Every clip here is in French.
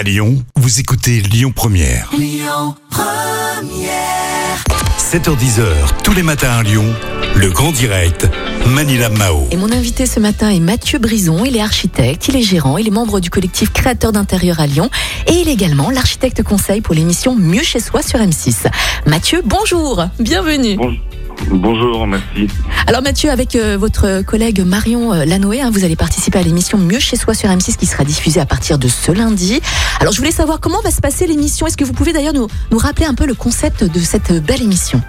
À Lyon, vous écoutez Lyon Première. 7h10h, tous les matins à Lyon, le grand direct, Manila Mao. Et mon invité ce matin est Mathieu Brison. Il est architecte, il est gérant, il est membre du collectif Créateurs d'intérieur à Lyon et il est également l'architecte conseil pour l'émission Mieux chez soi sur M6. Mathieu, bonjour, bienvenue. Bon- Bonjour, merci. Alors Mathieu, avec euh, votre collègue Marion euh, Lanoé, hein, vous allez participer à l'émission Mieux chez soi sur M6 qui sera diffusée à partir de ce lundi. Alors je voulais savoir comment va se passer l'émission. Est-ce que vous pouvez d'ailleurs nous, rappeler un peu le concept de cette belle émission?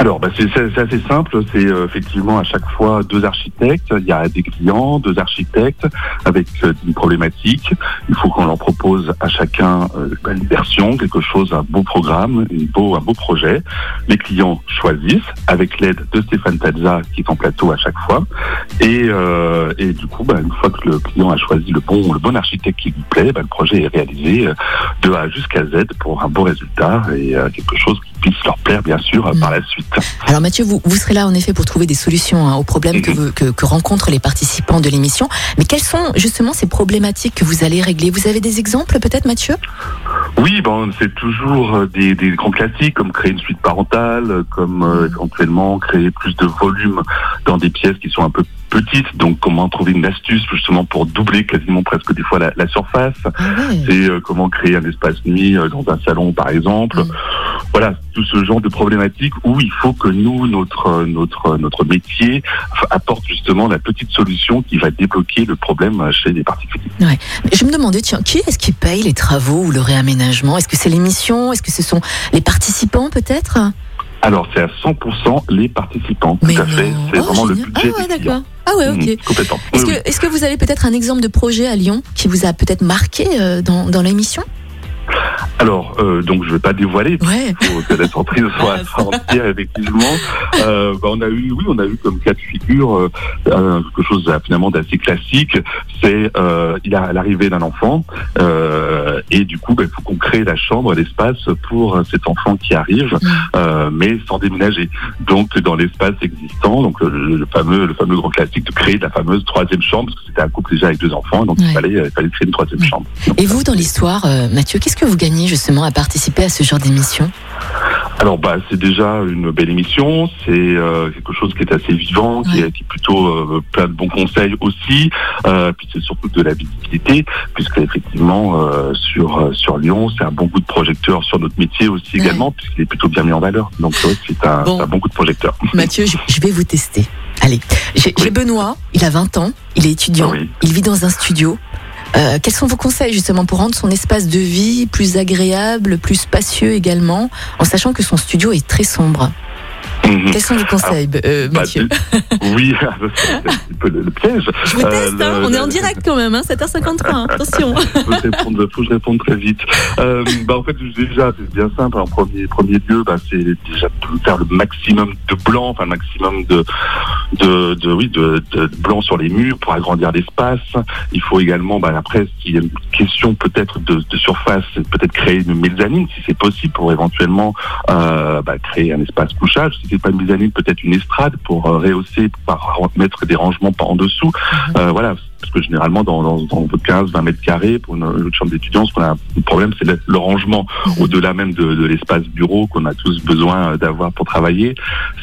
Alors, bah, c'est assez simple. C'est euh, effectivement à chaque fois deux architectes. Il y a des clients, deux architectes avec euh, une problématique. Il faut qu'on leur propose à chacun euh, bah, une version, quelque chose, un beau programme, une beau, un beau projet. Les clients choisissent avec l'aide de Stéphane Tazza qui est en plateau à chaque fois. Et, euh, et du coup, bah, une fois que le client a choisi le bon, le bon architecte qui lui plaît, bah, le projet est réalisé de A jusqu'à Z pour un beau résultat et quelque chose qui puisse leur plaire, bien sûr, Mm. par la suite. Alors Mathieu, vous, vous serez là en effet pour trouver des solutions hein, aux problèmes que, vous- que, que rencontrent les participants de l'émission. Mais quelles sont justement ces problématiques que vous allez régler? Vous avez des exemples peut-être Mathieu? Oui, c'est toujours euh, des, des grands classiques comme créer une suite parentale, comme euh, éventuellement créer plus de volume dans des pièces qui sont un peu petites. Donc, comment trouver une astuce justement pour doubler quasiment presque des fois la, la surface? Ah. C'est euh, comment créer un espace nuit dans un salon, par exemple? Mm. Voilà, tout ce genre de problématiques où il faut que nous, notre euh, notre notre métier apporte justement la petite solution qui va débloquer le problème euh, chez les particuliers. Mais Je me demandais, tiens, qui est-ce qui paye les travaux ou le réaménagement? Est-ce que c'est l'émission? Est-ce que ce sont les participants peut-être? Alors, c'est à 100% les participants. Mais tout à fait. C'est Oh, vraiment le budget Ah ouais, d'accord. Ah ouais, ok. Complètement. Est-ce que, que vous avez peut-être un exemple de projet à Lyon qui vous a peut-être marqué euh, dans, dans l'émission? Alors, euh, donc je vais pas dévoiler. Ouais. Faut que la surprise soit soit entière, effectivement. Euh, bah, on a eu, oui, on a eu comme cas de figure euh, quelque chose finalement d'assez classique. C'est euh, il a l'arrivée d'un enfant euh, et du coup, bah, il faut qu'on crée la chambre, l'espace pour cet enfant qui arrive, euh, mais sans déménager. Donc dans l'espace existant, donc le, le fameux le fameux grand classique de créer la fameuse troisième chambre parce que c'était un couple déjà avec deux enfants, donc Ouais. il fallait il fallait créer une troisième Ouais. chambre. Donc, Et vous, dans l'histoire, Mathieu, qu'est-ce que vous gagnez justement à participer à ce genre d'émission Alors bah c'est déjà une belle émission, c'est euh, quelque chose qui est assez vivant, qui, est, qui est plutôt euh, plein de bons conseils aussi, euh, puis c'est surtout de la visibilité, puisque effectivement sur sur Lyon c'est un bon coup de projecteur sur notre métier aussi Ouais. également, puisqu'il est plutôt bien mis en valeur. Donc ouais, c'est un, Bon. un bon coup de projecteur. Mathieu, je, je vais vous tester. Allez, j'ai Oui. Benoît, il a 20 ans, il est étudiant, Oui. il vit dans un studio. Euh, quels sont vos conseils justement pour rendre son espace de vie plus agréable, plus spacieux également, en sachant que son studio est très sombre? Mhm. Quels sont vos conseils, B- euh, Bah, Mathieu oui, c'est un petit peu le, le piège. Je vous Euh, teste, hein, le- on est en direct quand même, hein, 7h53, hein, attention. que je réponde, faut que je réponde très vite. Euh, bah en fait déjà c'est bien simple. En premier premier lieu, bah c'est déjà de faire le maximum de blanc, enfin le maximum de de, de oui de, de blanc sur les murs pour agrandir l'espace. Il faut également, bah après s'il y a une question peut-être de, de surface, peut-être créer une mezzanine si c'est possible pour éventuellement euh, bah, créer un espace couchage. Si c'est pas une mezzanine, peut-être une estrade pour euh, rehausser, par mettre des rangements par en dessous. Euh, voilà, parce que généralement dans, dans, dans 15-20 mètres carrés pour une, une chambre d'étudiant, ce qu'on a un problème, c'est le, le rangement au-delà même de, de l'espace bureau qu'on a tous besoin d'avoir pour travailler.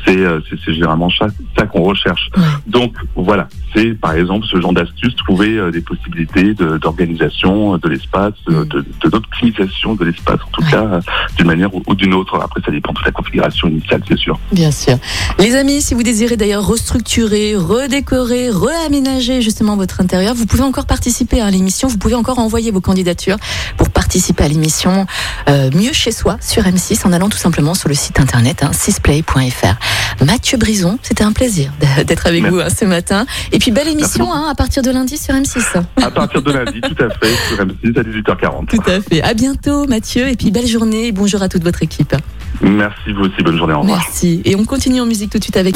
C'est euh, généralement ça, ça qu'on recherche. Ouais. Donc voilà, c'est par exemple ce genre d'astuce, trouver euh, des possibilités d'organisation de, l'espace, de, Mm. de, l'optimisation de l'espace, en tout Ouais. cas euh, d'une manière ou, ou d'une autre. Après, ça dépend de la configuration initiale, c'est sûr. Bien sûr. Les amis, si vous désirez d'ailleurs restructurer, redécorer, réaménager justement votre intérieur, vous pouvez encore participer à l'émission. Vous pouvez encore envoyer vos candidatures pour participer à l'émission euh, Mieux chez soi sur M6 en allant tout simplement sur le site internet hein, sisplay.fr. Mathieu Brison, c'était un plaisir d'être avec Merci. vous hein, ce matin. Et puis belle émission hein, à partir de lundi sur M6. À partir de lundi, tout à fait, sur M6 à 18h40. Tout à fait. À bientôt Mathieu et puis belle journée et bonjour à toute votre équipe. Merci vous aussi, bonne journée, au revoir. Merci. Et on continue en musique tout de suite avec